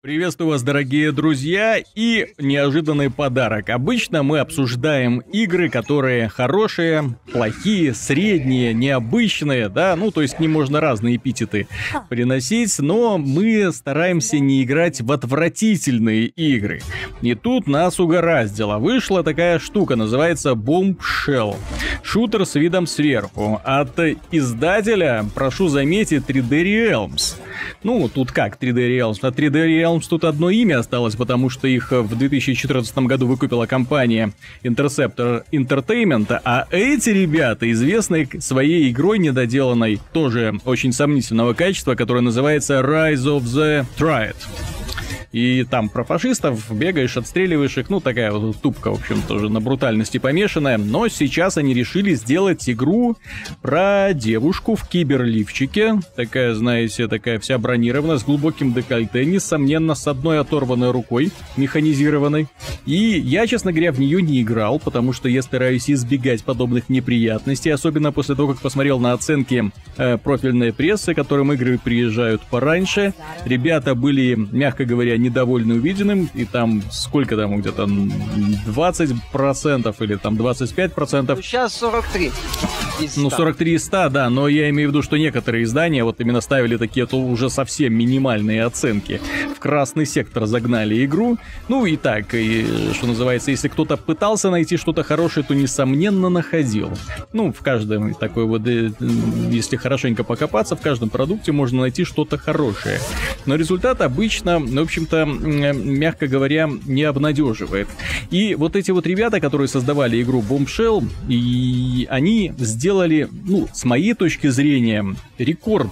Приветствую вас, дорогие друзья, и неожиданный подарок. Обычно мы обсуждаем игры, которые хорошие, плохие, средние, необычные, да, ну, то есть к ним можно разные эпитеты приносить, но мы стараемся не играть в отвратительные игры. И тут нас угораздило. Вышла такая штука, называется Bombshell. Шутер с видом сверху. От издателя, прошу заметить, 3D Realms. Ну, тут как 3D Realms? На 3D Realms тут одно имя осталось, потому что их в 2014 году выкупила компания Interceptor Entertainment, а эти ребята известны своей игрой недоделанной, тоже очень сомнительного качества, которая называется Rise of the Triad и там про фашистов бегаешь, отстреливаешь их, ну такая вот тупка, в общем, тоже на брутальности помешанная, но сейчас они решили сделать игру про девушку в киберлифчике, такая, знаете, такая вся бронированная, с глубоким декольте, несомненно, с одной оторванной рукой, механизированной, и я, честно говоря, в нее не играл, потому что я стараюсь избегать подобных неприятностей, особенно после того, как посмотрел на оценки э, профильной прессы, которым игры приезжают пораньше, ребята были, мягко говоря, недовольны увиденным, и там сколько там где-то 20% или там 25%. Ну, сейчас 43 Ну, 43 из 100, да, но я имею в виду, что некоторые издания вот именно ставили такие то уже совсем минимальные оценки. В красный сектор загнали игру. Ну и так, и, что называется, если кто-то пытался найти что-то хорошее, то несомненно находил. Ну, в каждом такой вот, э, если хорошенько покопаться, в каждом продукте можно найти что-то хорошее. Но результат обычно, в общем общем-то, мягко говоря, не обнадеживает. И вот эти вот ребята, которые создавали игру Bombshell, и они сделали, ну, с моей точки зрения, рекорд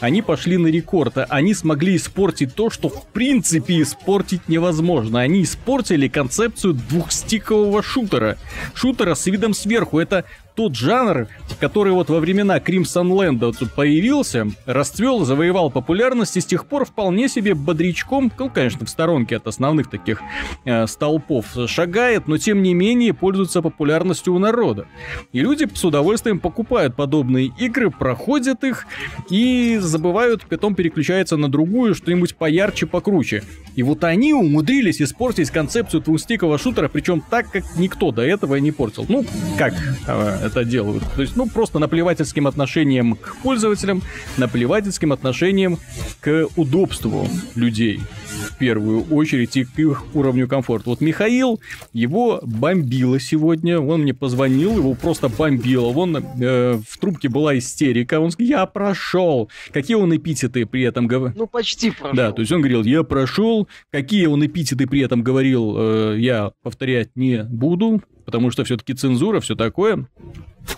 они пошли на рекорд. Они смогли испортить то, что в принципе испортить невозможно. Они испортили концепцию двухстикового шутера. Шутера с видом сверху. Это тот жанр, который вот во времена Crimson Land тут появился, расцвел, завоевал популярность и с тех пор вполне себе бодрячком, ну, конечно, в сторонке от основных таких э, столпов шагает, но тем не менее пользуется популярностью у народа. И люди с удовольствием покупают подобные игры, проходят их и забывают, потом переключаются на другую, что-нибудь поярче, покруче. И вот они умудрились испортить концепцию двустикового шутера, причем так, как никто до этого не портил. Ну, как э, это делают. То есть, ну, просто наплевательским отношением к пользователям, наплевательским отношением к удобству людей в первую очередь и к их уровню комфорта. Вот Михаил, его бомбило сегодня, он мне позвонил, его просто бомбило. Вон э, в трубке была истерика, он сказал, я прошел. Какие он эпитеты при этом говорил? Ну, почти прошел. Да, то есть он говорил, я прошел. Какие он эпитеты при этом говорил, э, я повторять не буду, потому что все-таки цензура, все такое.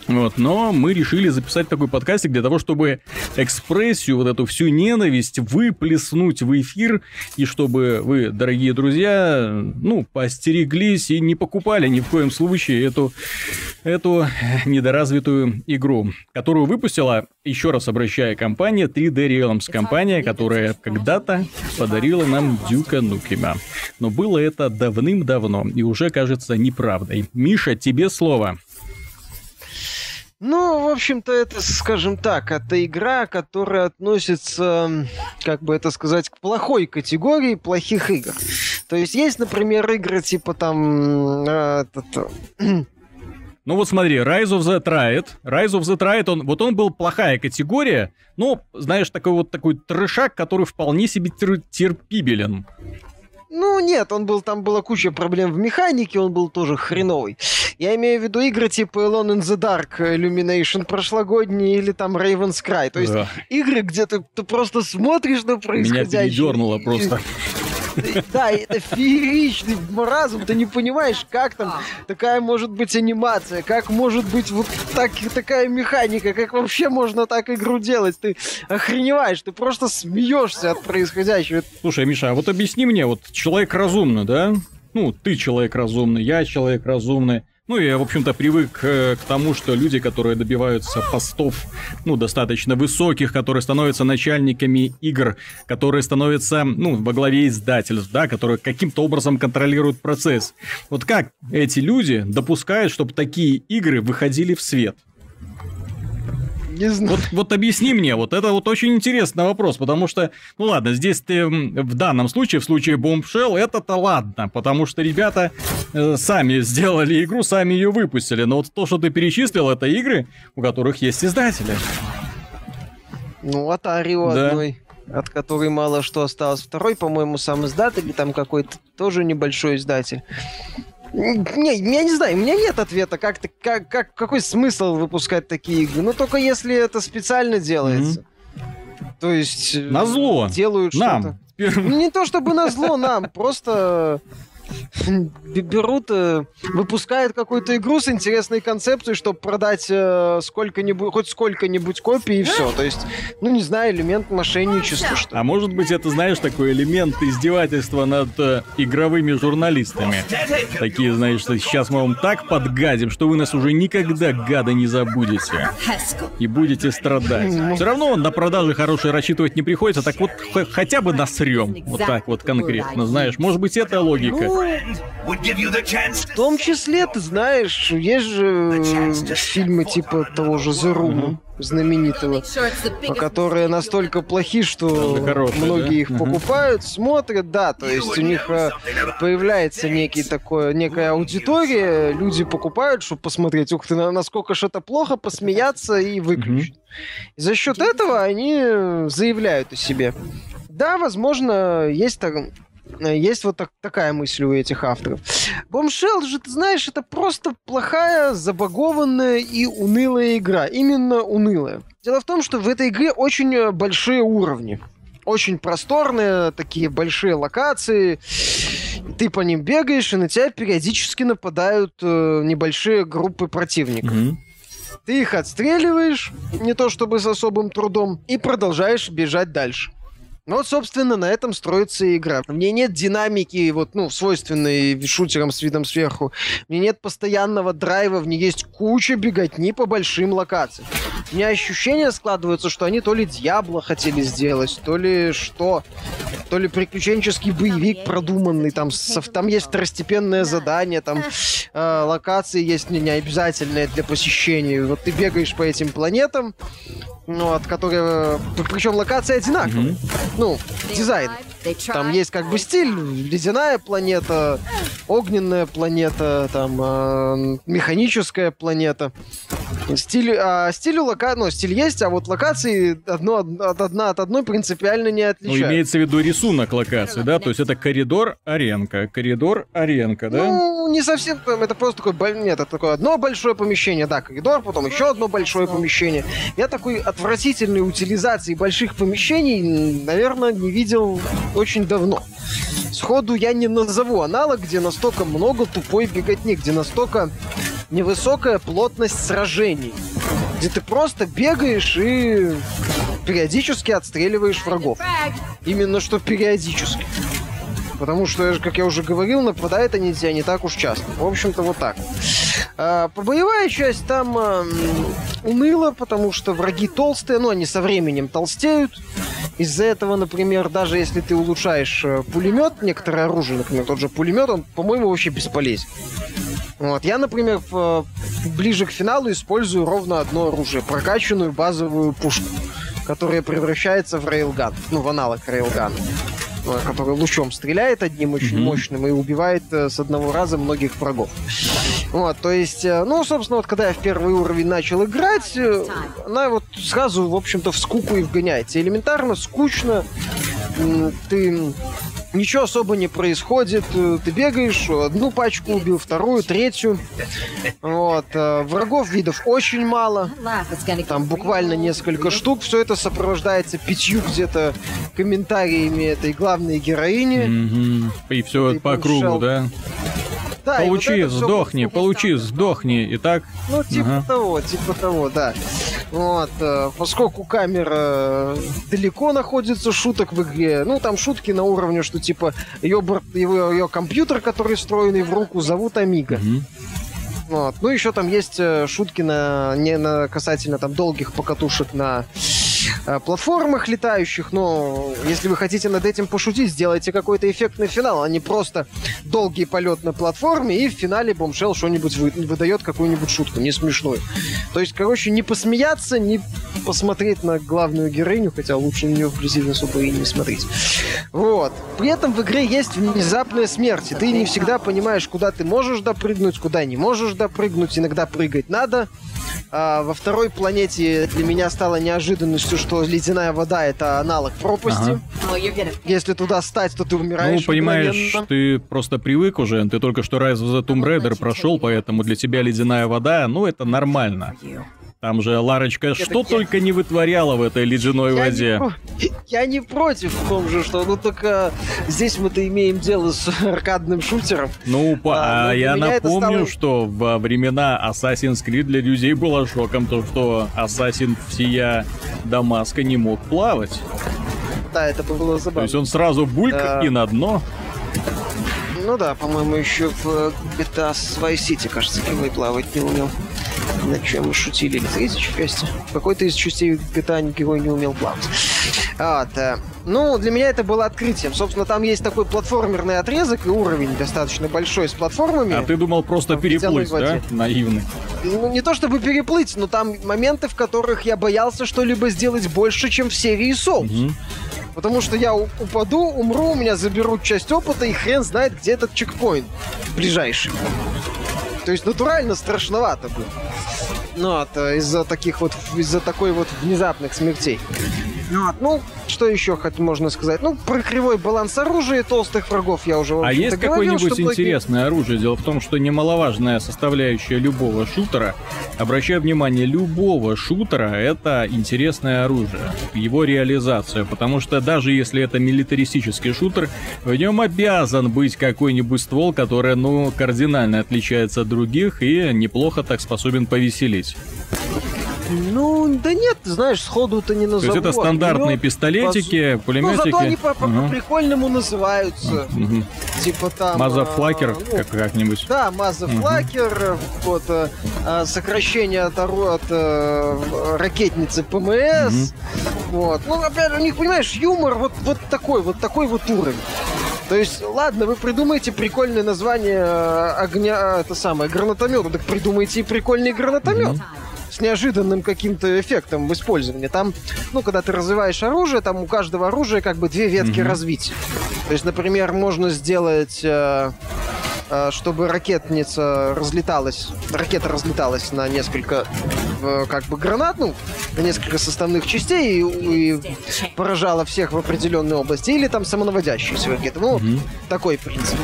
Вот, но мы решили записать такой подкастик для того, чтобы экспрессию, вот эту всю ненависть выплеснуть в эфир, и чтобы вы, дорогие друзья, ну, постереглись и не покупали ни в коем случае эту, эту недоразвитую игру, которую выпустила, еще раз обращая, компания 3D Realms, компания, которая когда-то подарила нам Дюка Нукима. Но было это давным-давно и уже кажется неправдой. Миша, тебе слово. Ну, в общем-то, это, скажем так, это игра, которая относится, как бы это сказать, к плохой категории плохих игр. То есть есть, например, игры типа там... Э, этот, ну вот смотри, Rise of the Triad. Rise of the Triad, он, вот он был плохая категория, но, знаешь, такой вот такой трешак, который вполне себе тер- терпибелен. Ну, нет, он был, там была куча проблем в механике, он был тоже хреновый. Я имею в виду игры типа Alone in the Dark, Illumination прошлогодние или там Raven's Cry. То есть да. игры, где ты, ты просто смотришь на происходящее. Меня передернуло просто. Да, это фееричный маразм, ты не понимаешь, как там такая может быть анимация, как может быть вот так, такая механика, как вообще можно так игру делать. Ты охреневаешь, ты просто смеешься от происходящего. Слушай, Миша, а вот объясни мне, вот человек разумный, да? Ну, ты человек разумный, я человек разумный. Ну, я, в общем-то, привык э, к тому, что люди, которые добиваются постов, ну, достаточно высоких, которые становятся начальниками игр, которые становятся, ну, во главе издательств, да, которые каким-то образом контролируют процесс. Вот как эти люди допускают, чтобы такие игры выходили в свет? Не знаю. Вот, вот объясни мне, вот это вот очень интересный вопрос, потому что, ну ладно, здесь ты в данном случае, в случае Bombshell, это-то ладно, потому что ребята э, сами сделали игру, сами ее выпустили, но вот то, что ты перечислил, это игры, у которых есть издатели. Ну, Атарио Да. одной, от которой мало что осталось. Второй, по-моему, сам издатель, там какой-то тоже небольшой издатель. Не, я не знаю, у меня нет ответа, как, как, как, какой смысл выпускать такие игры. Ну, только если это специально делается. То есть... э, Назло. Делают что-то. Нам. Ну, не то чтобы на зло нам, просто берут, э, выпускают какую-то игру с интересной концепцией, чтобы продать э, сколько-нибудь, хоть сколько-нибудь копий и все. То есть, ну не знаю, элемент мошенничества, что А может быть, это, знаешь, такой элемент издевательства над э, игровыми журналистами. Такие, знаешь, что сейчас мы вам так подгадим, что вы нас уже никогда, гада, не забудете. И будете страдать. Все равно на продажи хорошие рассчитывать не приходится, так вот хотя бы насрем. Вот так вот конкретно, знаешь. Может быть, это логика. В том числе, ты знаешь, есть же фильмы типа того же The Room, знаменитого, которые настолько плохи, что хорошие, многие да? их Мгм. покупают, смотрят, да, то есть у них э, появляется некий такое, некая аудитория, люди покупают, чтобы посмотреть, ух ты, на- насколько же это плохо, посмеяться и выключить. И за счет этого они э, заявляют о себе. Да, возможно, есть так, есть вот так- такая мысль у этих авторов. Bombshell же, ты знаешь, это просто плохая, забагованная и унылая игра. Именно унылая. Дело в том, что в этой игре очень э, большие уровни. Очень просторные, такие большие локации. Ты по ним бегаешь, и на тебя периодически нападают э, небольшие группы противников. Мгм. Ты их отстреливаешь, не то чтобы с особым трудом, и продолжаешь бежать дальше. Ну вот, собственно, на этом строится игра. В ней нет динамики, вот, ну, свойственной шутерам с видом сверху. В ней нет постоянного драйва, в ней есть куча беготни по большим локациям. У меня ощущение складывается, что они то ли Дьябло хотели сделать, то ли что. То ли приключенческий боевик продуманный, там, со- там есть второстепенное задание, там э, локации есть не, не обязательные для посещения. Вот ты бегаешь по этим планетам, ну, от которые... Причем локации одинаковые. Мгм. Ну, дизайн. Там есть как бы стиль, ледяная планета, огненная планета, там э, механическая планета. Стиль, а, стиль у лока... ну, стиль есть, а вот локации одно, от, одна от одной принципиально не Ну, отличаются. имеется в виду рисунок локации, да? То есть это коридор, аренка, коридор, аренка, да? Ну, не совсем, это просто боль- нет, это такое одно большое помещение, да, коридор, потом еще одно большое помещение. Я такой отвратительной утилизации больших помещений, наверное, не видел очень давно. Сходу я не назову аналог, где настолько много тупой беготни, где настолько невысокая плотность сражений, где ты просто бегаешь и периодически отстреливаешь врагов. Именно что периодически. Потому что, как я уже говорил, нападают они тебя не так уж часто. В общем-то, вот так. А, боевая часть там а, м, уныло, потому что враги толстые, но они со временем толстеют. Из-за этого, например, даже если ты улучшаешь э, пулемет, некоторое оружие, например, тот же пулемет, он, по-моему, вообще бесполезен. Вот. Я, например, в- ближе к финалу использую ровно одно оружие, прокачанную базовую пушку, которая превращается в рейлган, ну, в аналог рейлгана э, который лучом стреляет одним очень Мгм. мощным и убивает э, с одного раза многих врагов. Вот, то есть, э, ну, собственно, вот когда я в первый уровень начал играть, э, она вот сразу, в общем-то, в скуку и вгоняется. Элементарно, скучно, ты ничего особо не происходит, э, ты бегаешь, одну пачку убил, вторую, третью. Вот, э, врагов видов очень мало. Там буквально несколько штук. Все это сопровождается пятью где-то комментариями этой главной героини. Мгм. И все по кругу, да? Да, вот Получи, всё сдохни, вот- получи, сдохни. И так, Ну, типа Ага. того, типа того, да. Вот, э, поскольку камера далеко находится шуток в игре, ну, там шутки на уровне, что, типа, ее, его, ее компьютер, который встроенный в руку, зовут Амиго. мгм. Вот. Ну, еще там есть э, шутки на, не на касательно там долгих покатушек на платформах летающих, но если вы хотите над этим пошутить, сделайте какой-то эффектный финал, а не просто долгий полет на платформе, и в финале Бомшел что-нибудь вы, выдает какую-нибудь шутку, не смешную. То есть, короче, не посмеяться, не посмотреть на главную героиню, хотя лучше на нее вблизи особо и не смотреть. Вот. При этом в игре есть внезапная смерть, и ты не всегда понимаешь, куда ты можешь допрыгнуть, куда не можешь допрыгнуть, иногда прыгать надо. А, во второй планете для меня стало неожиданностью, что ледяная вода это аналог пропасти. Ага. Если туда стать, то ты умираешь. Ну, понимаешь, мгновенно. ты просто привык уже, ты только что Rise of the Tomb Raider прошел, поэтому для тебя ледяная вода, ну, это нормально. Там же Ларочка что так я- только не вытворяла в этой ледяной Я воде. не, я не против в том же, что ну только здесь мы-то имеем дело с аркадным шутером. Ну, по- А, а ну, для я напомню, стало- что во времена Assassin's Creed для людей было шоком то, что Ассасин всея Дамаска не мог плавать. Да, это было То забавно. есть он сразу бульк Да. и на дно. Ну да, по-моему, еще в э, GTA Vice City, кажется, Герой плавать не умел. На чем мы шутили? Или в третьей части? В какой-то из частей GTA герой не умел плавать. Вот, э, ну, для меня это было открытием. Собственно, там есть такой платформерный отрезок и уровень достаточно большой с платформами. А ты думал просто Там переплыть, да? Наивный. Ну, не то чтобы переплыть, но там моменты, в которых я боялся что-либо сделать больше, чем в серии Souls. Мгм. Потому что я упаду, умру, у меня заберут часть опыта, и хрен знает, где этот чекпоинт ближайший. То есть натурально страшновато было. Ну, это из-за таких вот, из-за такой вот внезапных смертей. Вот. Ну, что еще хоть можно сказать? Ну, про кривой баланс оружия и толстых врагов я уже, А есть какое-нибудь многие- интересное оружие? Дело в том, что немаловажная составляющая любого шутера, обращаю внимание, любого шутера это интересное оружие, его реализация, потому что даже если это милитаристический шутер, в нем обязан быть какой-нибудь ствол, который, ну, кардинально отличается от других и неплохо так способен повеселить. Ну, да нет, знаешь, сходу-то не То назову. есть это стандартные Ну, пистолетики, Ну, пулеметики. зато они по- по- Мгм. по-прикольному называются. Мгм. Типа там... Мазафлакер, а, ну, как- как-нибудь. Да, мазафлакер, вот, э, а, сокращение от, от э, ракетницы ПМС. Вот. Ну, опять же, у них, понимаешь, юмор вот, вот такой, вот такой вот уровень. То есть, ладно, вы придумаете прикольное название э, огня, это самое, гранатомета, так придумайте и прикольный гранатомет. С неожиданным каким-то эффектом в использовании. Там, ну, когда ты развиваешь оружие, там у каждого оружия как бы две ветки Мгм. развития. То есть, например, можно сделать э, э, чтобы ракетница разлеталась, ракета разлеталась на несколько э, как бы гранат, ну, на несколько составных частей и, и поражала всех в определенной области, или там самонаводящиеся ракеты. Ну, Мгм. такой принцип.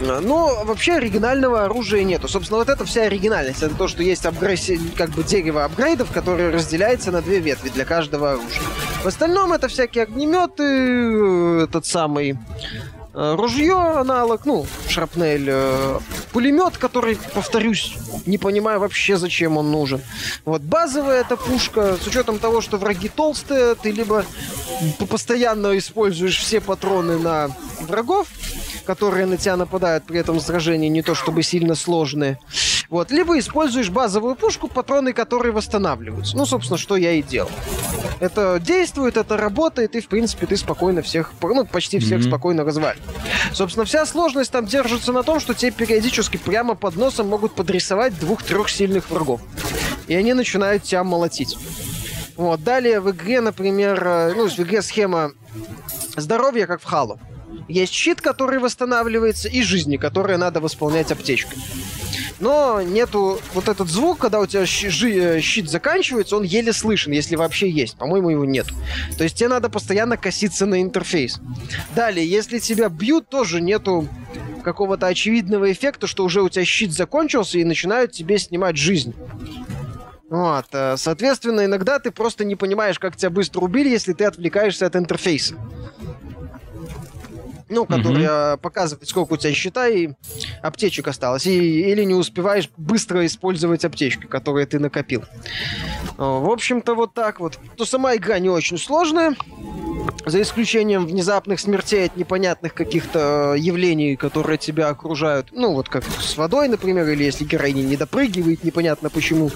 Но вообще оригинального оружия нету. Собственно, вот это вся оригинальность. Это то, что есть апгресси- как бы дерево апгрейдов, которое разделяется на две ветви для каждого оружия. В остальном это всякие огнеметы, э, этот самый э, ружье аналог, ну, шрапнель, э, пулемет, который, повторюсь, не понимаю вообще, зачем он нужен. Вот базовая эта пушка, с учетом того, что враги толстые, ты либо постоянно используешь все патроны на врагов, которые на тебя нападают при этом сражении, не то чтобы сильно сложные. Вот, либо используешь базовую пушку, патроны которые восстанавливаются. Ну, собственно, что я и делал. Это действует, это работает, и, в принципе, ты спокойно всех, ну, почти всех Мгм. спокойно развалишь. Собственно, вся сложность там держится на том, что тебе периодически прямо под носом могут подрисовать двух-трех сильных врагов. И они начинают тебя молотить. Вот, далее в игре, например, э, ну, в игре схема здоровья, как в Halo. Есть щит, который восстанавливается, и жизни, которые надо восполнять аптечкой. Но нету вот этот звук, когда у тебя щи- э, щит заканчивается, он еле слышен, если вообще есть. По-моему, его нету. То есть тебе надо постоянно коситься на интерфейс. Далее, если тебя бьют, тоже нету какого-то очевидного эффекта, что уже у тебя щит закончился и начинают тебе снимать жизнь. Вот, э, соответственно, иногда ты просто не понимаешь, как тебя быстро убили, если ты отвлекаешься от интерфейса. Ну, который э, показывает, сколько у тебя счета и аптечек осталось. И, или не успеваешь быстро использовать аптечки, которые ты накопил. О, В общем-то, вот так вот. То сама игра не очень сложная. За исключением внезапных смертей от непонятных каких-то э, явлений, которые тебя окружают. Ну, вот как с водой, например, или если героиня не допрыгивает, непонятно почему.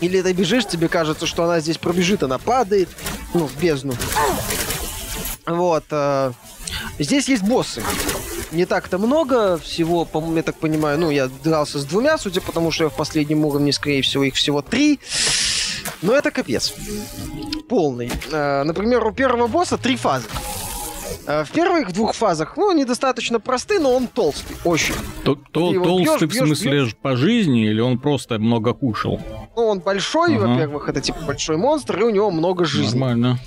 Или ты бежишь, тебе кажется, что она здесь пробежит, она падает, ну, в бездну. Вот. Здесь есть боссы. Не так-то много, всего, по-моему, я так понимаю, ну, я дрался с двумя, судя по тому, что я в последнем уровне, скорее всего, их всего три. Но это капец. Полный. Э, Например, у первого босса три фазы. Э, В первых двух фазах, ну, они достаточно просты, но он толстый, очень. То- то- толстый бьёшь, в смысле бьёшь, ж по жизни или он просто много кушал? Ну, он большой, Ага. во-первых, это типа большой монстр, и у него много жизни. Нормально.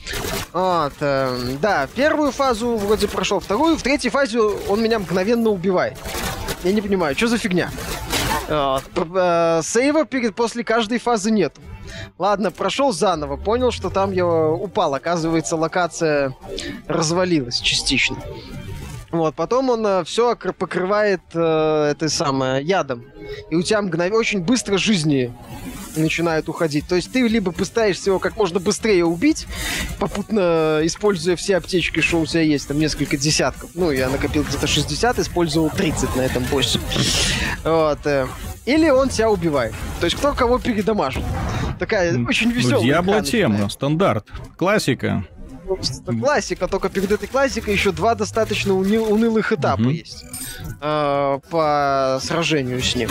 Вот, э, да, первую фазу вроде прошел, вторую, в третьей фазе он меня мгновенно убивает. Я не понимаю, что за фигня? Э, э, Сейва перед, после каждой фазы нет. Ладно, прошел заново, понял, что там я упал. Оказывается, локация развалилась частично. Вот, потом он все покрывает э, это самое ядом. И у тебя мгновенно очень быстро жизни начинают уходить. То есть ты либо пытаешься его как можно быстрее убить, попутно используя все аптечки, что у тебя есть, там несколько десятков. Ну, я накопил где-то 60, использовал 30 на этом боссе. Вот. э. Или он тебя убивает. То есть кто кого передамажит. Такая очень Ну, веселая. Дьябло тема, стандарт, классика. Классика, только перед этой классикой еще два достаточно уни- унылых этапа Мгм. есть э, по сражению с ним.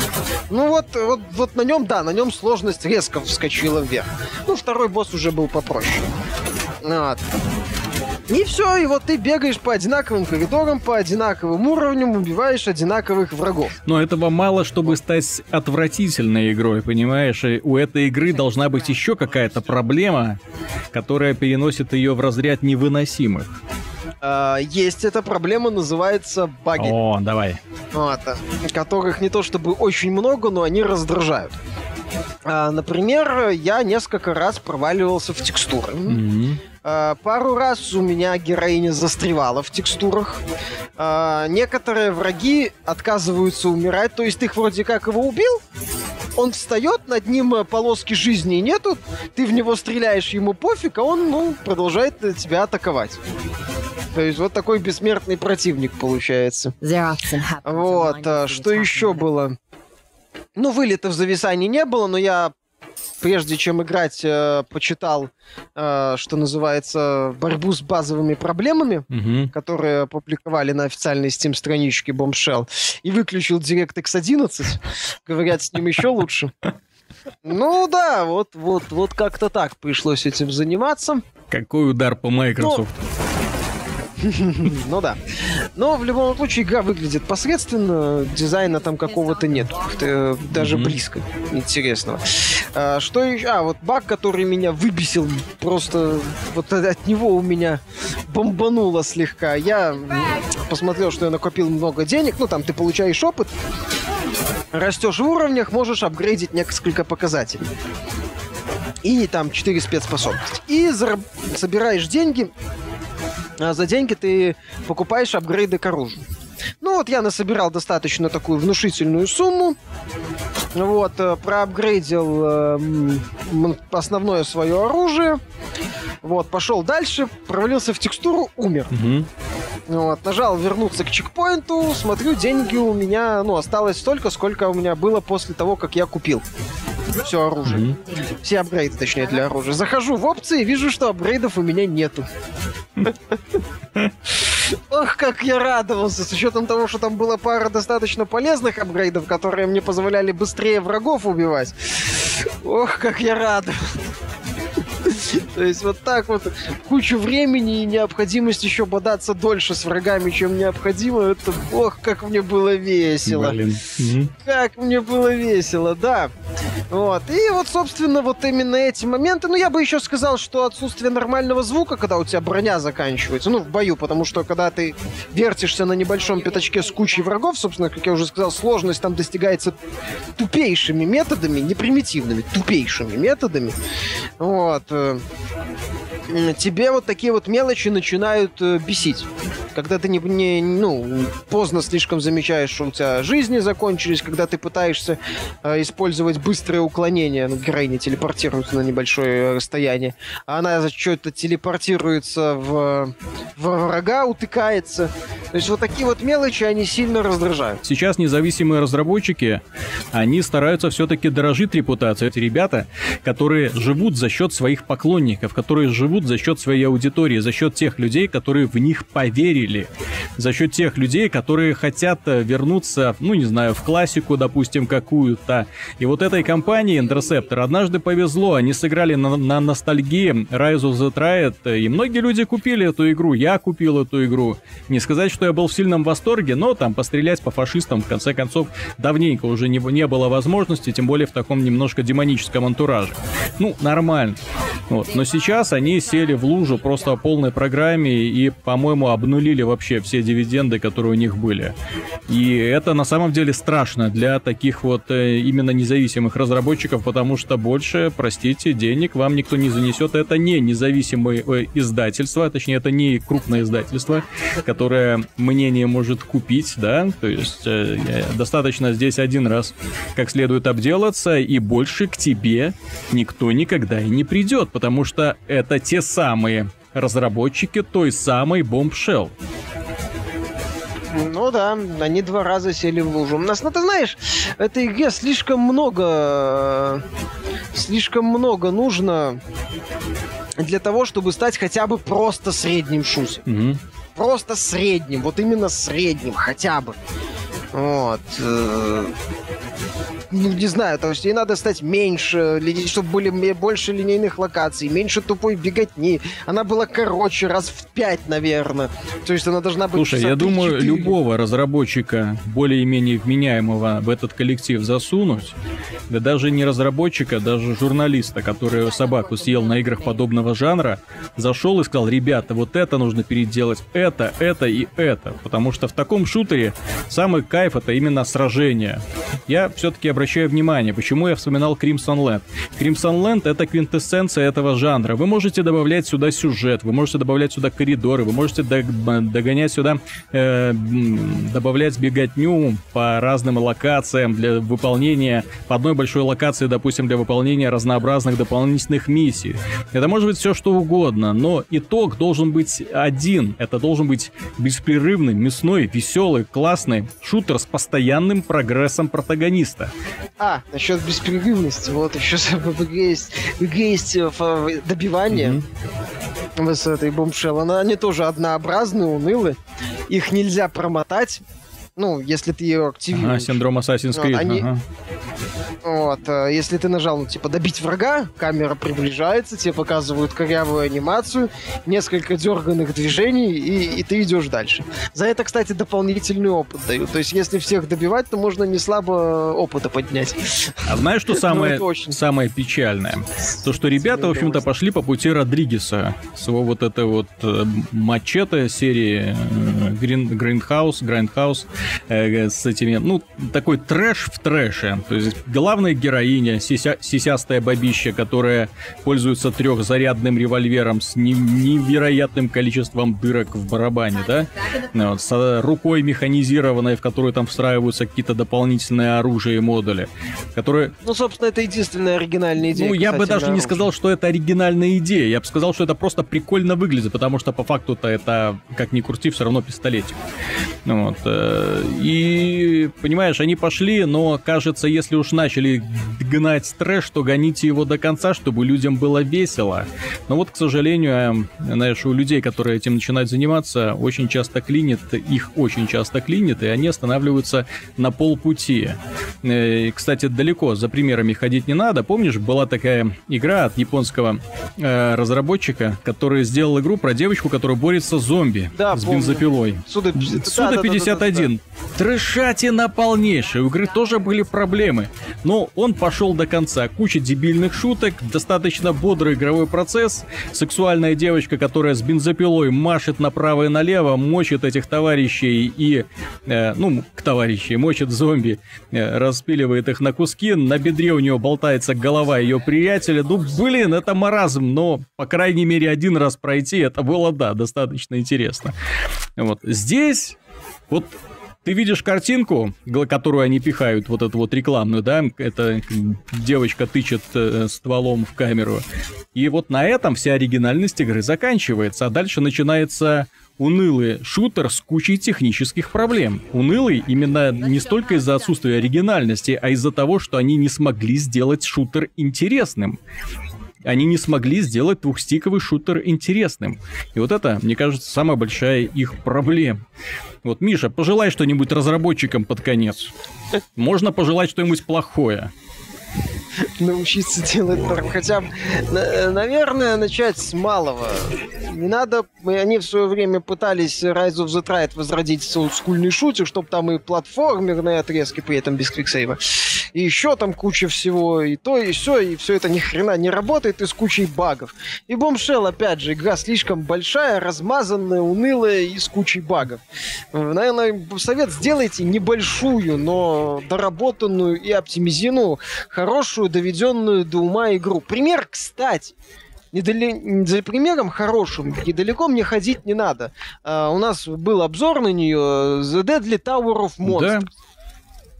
Ну вот, вот, вот на нем, да, на нем сложность резко вскочила вверх. Ну, второй босс уже был попроще. Вот. И все, и вот ты бегаешь по одинаковым коридорам, по одинаковым уровням, убиваешь одинаковых врагов. Но этого мало, чтобы стать отвратительной игрой, понимаешь? И у этой игры должна быть еще какая-то проблема, которая переносит ее в разряд невыносимых. Э, есть эта проблема, называется баги. О, давай. Вот, которых не то чтобы очень много, но они раздражают. А, например, я несколько раз проваливался в текстуры. Мгм. А, пару раз у меня героиня застревала в текстурах. А, некоторые враги отказываются умирать, то есть ты их вроде как его убил, он встает, над ним э, полоски жизни нету, ты в него стреляешь, ему пофиг, а он, ну, продолжает э, тебя атаковать. То есть вот такой бессмертный противник получается. Вот, что еще было? Ну, вылетов зависаний не было, но я, прежде чем играть, э, почитал, э, что называется, борьбу с базовыми проблемами, Мгм. которые опубликовали на официальной Steam страничке Bombshell, и выключил DirectX 11. Говорят, с ним еще лучше. Ну да, вот, вот, вот как-то так пришлось этим заниматься. Какой удар по Microsoft. Ну да. Но в любом случае игра выглядит посредственно, дизайна там какого-то нет. э, Даже близко интересного. А, Что еще? А, вот баг, который меня выбесил, просто вот от него у меня бомбануло слегка. Я посмотрел, что я накопил много денег. Ну, там ты получаешь опыт, растешь в уровнях, можешь апгрейдить несколько показателей. И там 4 спецспособности. И зараб- собираешь деньги, за деньги ты покупаешь апгрейды к оружию. Ну вот я насобирал достаточно такую внушительную сумму. Вот, э, проапгрейдил э, основное свое оружие. Вот, пошел дальше, провалился в текстуру, умер. Мгм. Вот, нажал вернуться к чекпоинту, смотрю, деньги у меня, ну, осталось столько, сколько у меня было после того, как я купил все оружие. Мгм. Все апгрейды, точнее, для оружия. Захожу в опции, вижу, что апгрейдов у меня нету. Ох, как я радовался, с учетом того, что там была пара достаточно полезных апгрейдов, которые мне позволяли быстрее врагов убивать. Ох, как я радовался. То есть вот так вот кучу времени и необходимость еще бодаться дольше с врагами, чем необходимо, это, ох, как мне было весело. Блин. Как мне было весело, да. Вот. И вот, собственно, вот именно эти моменты. Ну, я бы еще сказал, что отсутствие нормального звука, когда у тебя броня заканчивается, ну, в бою, потому что когда ты вертишься на небольшом пятачке с кучей врагов, собственно, как я уже сказал, сложность там достигается тупейшими методами, не примитивными, тупейшими методами. Вот. uh, Тебе вот такие вот мелочи начинают э, бесить. Когда ты не, не, ну, поздно слишком замечаешь, что у тебя жизни закончились, когда ты пытаешься э, использовать быстрое уклонение, ну, героиня телепортируется на небольшое расстояние, а она за что-то телепортируется в, в врага, утыкается, То есть вот такие вот мелочи, они сильно раздражают. Сейчас независимые разработчики, они стараются все-таки дорожить репутацией. Эти ребята, которые живут за счет своих поклонников, которые живут за счет своей аудитории, за счет тех людей, которые в них поверили, за счет тех людей, которые хотят э, вернуться, ну не знаю, в классику, допустим, какую-то. И вот этой компании Interceptor однажды повезло, они сыграли на, на ностальгии Rise of the Triad, и многие люди купили эту игру, я купил эту игру. Не сказать, что я был в сильном восторге, но там пострелять по фашистам, в конце концов, давненько уже не, не было возможности, тем более в таком немножко демоническом антураже. Ну, нормально. Вот. Но сейчас они сели в лужу просто по полной программе и, по-моему, обнулили вообще все дивиденды, которые у них были. И это на самом деле страшно для таких вот э, именно независимых разработчиков, потому что больше, простите, денег вам никто не занесет. Это не независимое э, издательство, точнее, это не крупное издательство, которое мнение может купить, да, то есть э, достаточно здесь один раз как следует обделаться, и больше к тебе никто никогда и не придет, потому что это те самые разработчики той самой Bombshell. Ну да, они два раза сели в лужу. У нас, ну ты знаешь, этой игре слишком много... Слишком много нужно для того, чтобы стать хотя бы просто средним шутером. Угу. Просто средним, вот именно средним, хотя бы. Вот. Ну, не знаю, то есть ей надо стать меньше, чтобы были больше линейных локаций, меньше тупой беготни. Она была короче, раз в пять, наверное. То есть она должна быть... Слушай, я думаю, 3-4. любого разработчика более-менее вменяемого в этот коллектив засунуть, да даже не разработчика, даже журналиста, который собаку съел на играх подобного жанра, зашел и сказал, ребята, вот это нужно переделать, это, это и это. Потому что в таком шутере самый кайф это именно сражение. Я все-таки обращаю внимание, почему я вспоминал Crimson Land. Crimson Land это квинтэссенция этого жанра. Вы можете добавлять сюда сюжет, вы можете добавлять сюда коридоры, вы можете дог- догонять сюда, э, добавлять беготню по разным локациям для выполнения, по одной большой локации, допустим, для выполнения разнообразных дополнительных миссий. Это может быть все что угодно, но итог должен быть один. Это должен быть беспрерывный, мясной, веселый, классный шутер с постоянным прогрессом протагониста. А, насчет беспрерывности, вот еще в игре есть, в игре есть э, фа- добивание Мгм. с этой бомбшел. Она, они тоже однообразные, унылые. Их нельзя промотать. Ну, если ты ее Ага, активируешь. синдром Assassin's Вот, Creed. они- ага. Вот, э, если ты нажал, ну, типа, добить врага, камера приближается, тебе показывают корявую анимацию, несколько дерганных движений, и, и ты идешь дальше. За это, кстати, дополнительный опыт дают. То есть, если всех добивать, то можно не слабо опыта поднять. А знаешь, что самое, это очень- самое печальное? То, что ребята, в общем-то, пошли по пути Родригеса. С его вот этой вот э, мачете серии э, Grindhouse э, с этими, ну, такой трэш в трэше. То есть главная героиня, сися- сисястая бабища, которая пользуется трехзарядным револьвером с не- невероятным количеством дырок в барабане, да? Вот, с рукой механизированной, в которую там встраиваются какие-то дополнительные оружия и модули, которые Ну, собственно, это единственная оригинальная идея. ну, я бы даже не сказал, что это оригинальная идея. Я бы сказал, что это просто прикольно выглядит, потому что по факту-то это, как ни крути, все равно пистолетик. Вот. э, И, понимаешь, они пошли, но, кажется, если уж начали гнать трэш, то гоните его до конца, чтобы людям было весело. Но вот, к сожалению, э, знаешь, у людей, которые этим начинают заниматься, очень часто клинит, их очень часто клинит, и они останавливаются на полпути. Э, и, Кстати, далеко за примерами ходить не надо. Помнишь, была такая игра от японского э, разработчика, который сделал игру про девочку, которая борется с зомби Да, с помню. бензопилой. Суда, Суда 51. Трешатина полнейшая. У игры тоже были проблемы. Но он пошел до конца. Куча дебильных шуток, достаточно бодрый игровой процесс. Сексуальная девочка, которая с бензопилой машет направо и налево, мочит этих товарищей и... э, ну, к товарищей, мочит зомби, э, распиливает их на куски. На бедре у нее болтается голова ее приятеля. Ну, блин, это маразм, но, по крайней мере, один раз пройти, это было, да, достаточно интересно. Вот. Здесь вот ты видишь картинку, которую они пихают, вот эту вот рекламную, да, это девочка тычет э, стволом в камеру. И вот на этом вся оригинальность игры заканчивается, а дальше начинается унылый шутер с кучей технических проблем. Унылый именно не столько из-за отсутствия оригинальности, а из-за того, что они не смогли сделать шутер интересным они не смогли сделать двухстиковый шутер интересным. И вот это, мне кажется, самая большая их проблема. Вот, Миша, пожелай что-нибудь разработчикам под конец. Можно пожелать что-нибудь плохое. Научиться делать хотя бы, наверное, начать с малого. Не надо, они в свое время пытались Rise of the Triad возродить олдскульный шутер, чтобы там и платформерные отрезки при этом без квиксейва. И еще там куча всего, и то, и все, и все это ни хрена не работает, и с кучей багов. И Bombshell, опять же, игра слишком большая, размазанная, унылая и с кучей багов. Наверное, совет сделайте небольшую, но доработанную и оптимизированную, хорошую, доведенную до ума игру. Пример, кстати, недали... за примером хорошим, недалеко мне ходить не надо. Uh, у нас был обзор на нее The Deadly Tower of Monsters. Да.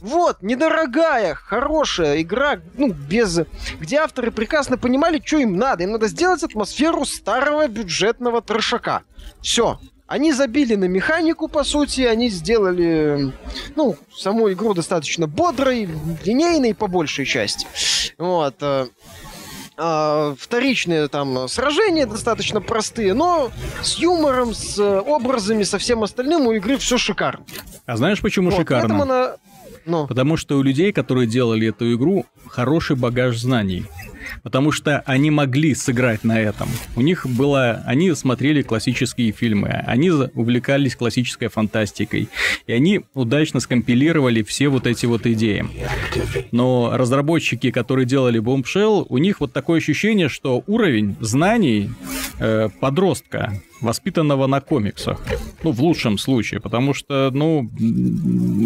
Вот, недорогая, хорошая игра, ну, без... Где авторы прекрасно понимали, что им надо. Им надо сделать атмосферу старого бюджетного трешака. Все. Они забили на механику, по сути, они сделали, ну, саму игру достаточно бодрой, линейной по большей части. Вот. Э, а, вторичные там сражения достаточно простые, но с юмором, с образами, со всем остальным у игры все шикарно. А знаешь, почему вот, шикарно? Она... Ну. Потому что у людей, которые делали эту игру, хороший багаж знаний потому что они могли сыграть на этом. У них было... Они смотрели классические фильмы, они увлекались классической фантастикой, и они удачно скомпилировали все вот эти вот идеи. Но разработчики, которые делали Bombshell, у них вот такое ощущение, что уровень знаний э, подростка воспитанного на комиксах. Ну, в лучшем случае, потому что, ну,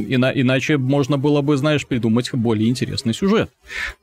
ина- иначе можно было бы, знаешь, придумать более интересный сюжет,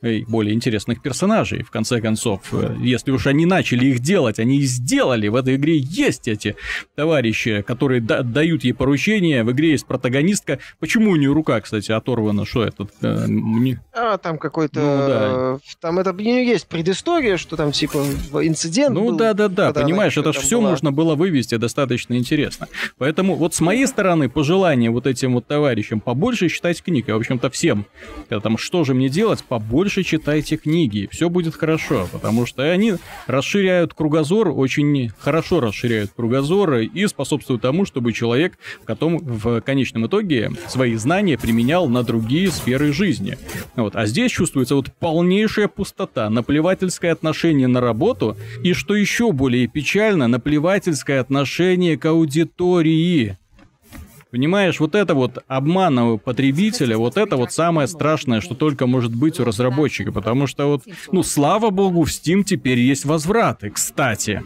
и более интересных персонажей, в конце концов. Если уж они начали их делать, они и сделали. В этой игре есть эти товарищи, которые да- дают ей поручения. В игре есть протагонистка. Почему у нее рука, кстати, оторвана? Что это? Э, не... А, там какой-то... Ну, да. Там это у нее есть предыстория, что там, типа, инцидент Ну, да-да-да, понимаешь, это же все была... можно было было вывести достаточно интересно. Поэтому вот с моей стороны пожелание вот этим вот товарищам побольше читать книг, и, в общем-то, всем. Потому что же мне делать? Побольше читайте книги, все будет хорошо, потому что они расширяют кругозор, очень хорошо расширяют кругозор и способствуют тому, чтобы человек потом в конечном итоге свои знания применял на другие сферы жизни. Вот. А здесь чувствуется вот полнейшая пустота, наплевательское отношение на работу, и что еще более печально, наплевательское родительское отношение к аудитории. Понимаешь, вот это вот обман потребителя, вот это вот самое страшное, что только может быть у разработчика, потому что вот, ну, слава богу, в Steam теперь есть возвраты, кстати.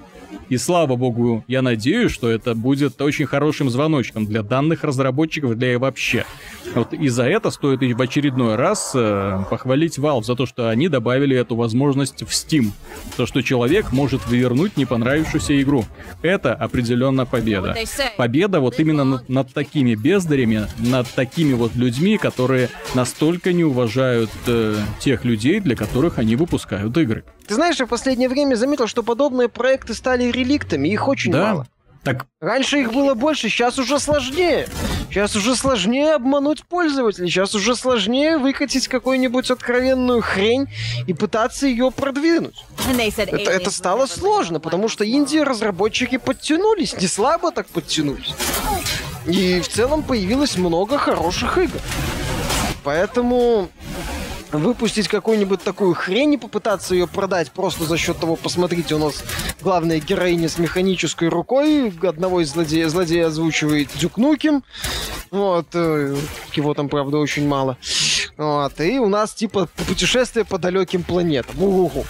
И слава богу, я надеюсь, что это будет очень хорошим звоночком для данных разработчиков, для и вообще. Вот и за это стоит в очередной раз э, похвалить Valve за то, что они добавили эту возможность в Steam. То, что человек может вывернуть не понравившуюся игру. Это определенно победа. Победа вот именно над, над такими бездарями, над такими вот людьми, которые настолько не уважают э, тех людей, для которых они выпускают игры. Ты знаешь, я в последнее время заметил, что подобные проекты стали реликтами, их очень да? мало. Так... Раньше их было больше, сейчас уже сложнее. Сейчас уже сложнее обмануть пользователей, сейчас уже сложнее выкатить какую-нибудь откровенную хрень и пытаться ее продвинуть. Это, это стало сложно, потому что инди-разработчики подтянулись, не слабо так подтянулись. И в целом появилось много хороших игр. Поэтому выпустить какую-нибудь такую хрень и попытаться ее продать просто за счет того, посмотрите, у нас главная героиня с механической рукой, одного из злодея, злодея озвучивает Дюк Нукем, вот, э, его там, правда, очень мало, вот, и у нас, типа, путешествие по далеким планетам, угу,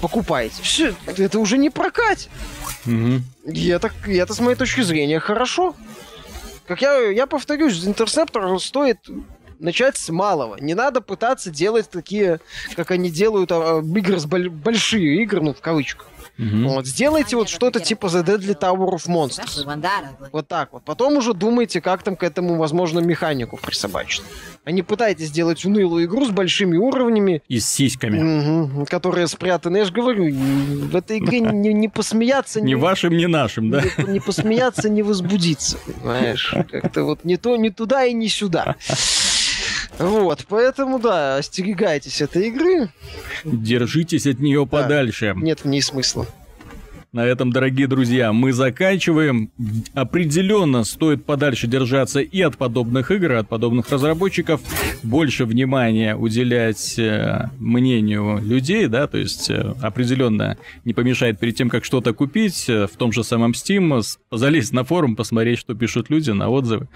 покупайте. Все, это уже не прокать. Угу. И это, и это, с моей точки зрения, хорошо. Как я, я повторюсь, Интерсептор стоит начать с малого. Не надо пытаться делать такие, как они делают, а, игры с большие игры, ну, в кавычках. Мгм. Вот, сделайте вот что-то типа The Deadly Tower of Monsters. Вот так вот. Потом уже думайте, как там к этому, возможно, механику присобачить. А не пытайтесь сделать унылую игру с большими уровнями, И с сиськами. мгм, которые спрятаны. Я же говорю, в этой игре не, не посмеяться, Ни вашим, ни нашим, да? не, не посмеяться, не возбудиться, понимаешь? Как-то вот не то, не туда и не сюда. Вот, поэтому, да, остерегайтесь этой игры. Держитесь от нее подальше. Нет в ней смысла. На этом, дорогие друзья, мы заканчиваем. Определенно стоит подальше держаться и от подобных игр, и от подобных разработчиков. Больше внимания уделять э, мнению людей, да, то есть э, определенно не помешает перед тем, как что-то купить, э, в том же самом Steam, залезть на форум, посмотреть, что пишут люди на отзывы,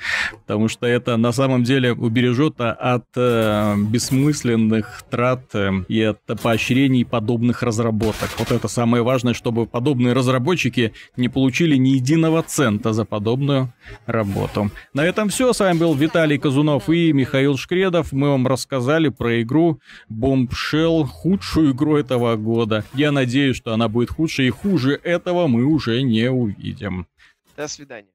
потому что это на самом деле убережет от бессмысленных трат и от поощрений подобных разработок. Вот это самое важное, чтобы подобные разработчики не получили ни единого цента за подобную работу. На этом все. С вами был Виталий Казунов и Михаил Шкредов. Мы вам рассказали про игру Bombshell, худшую игру этого года. Я надеюсь, что она будет худше, и хуже этого мы уже не увидим. До свидания.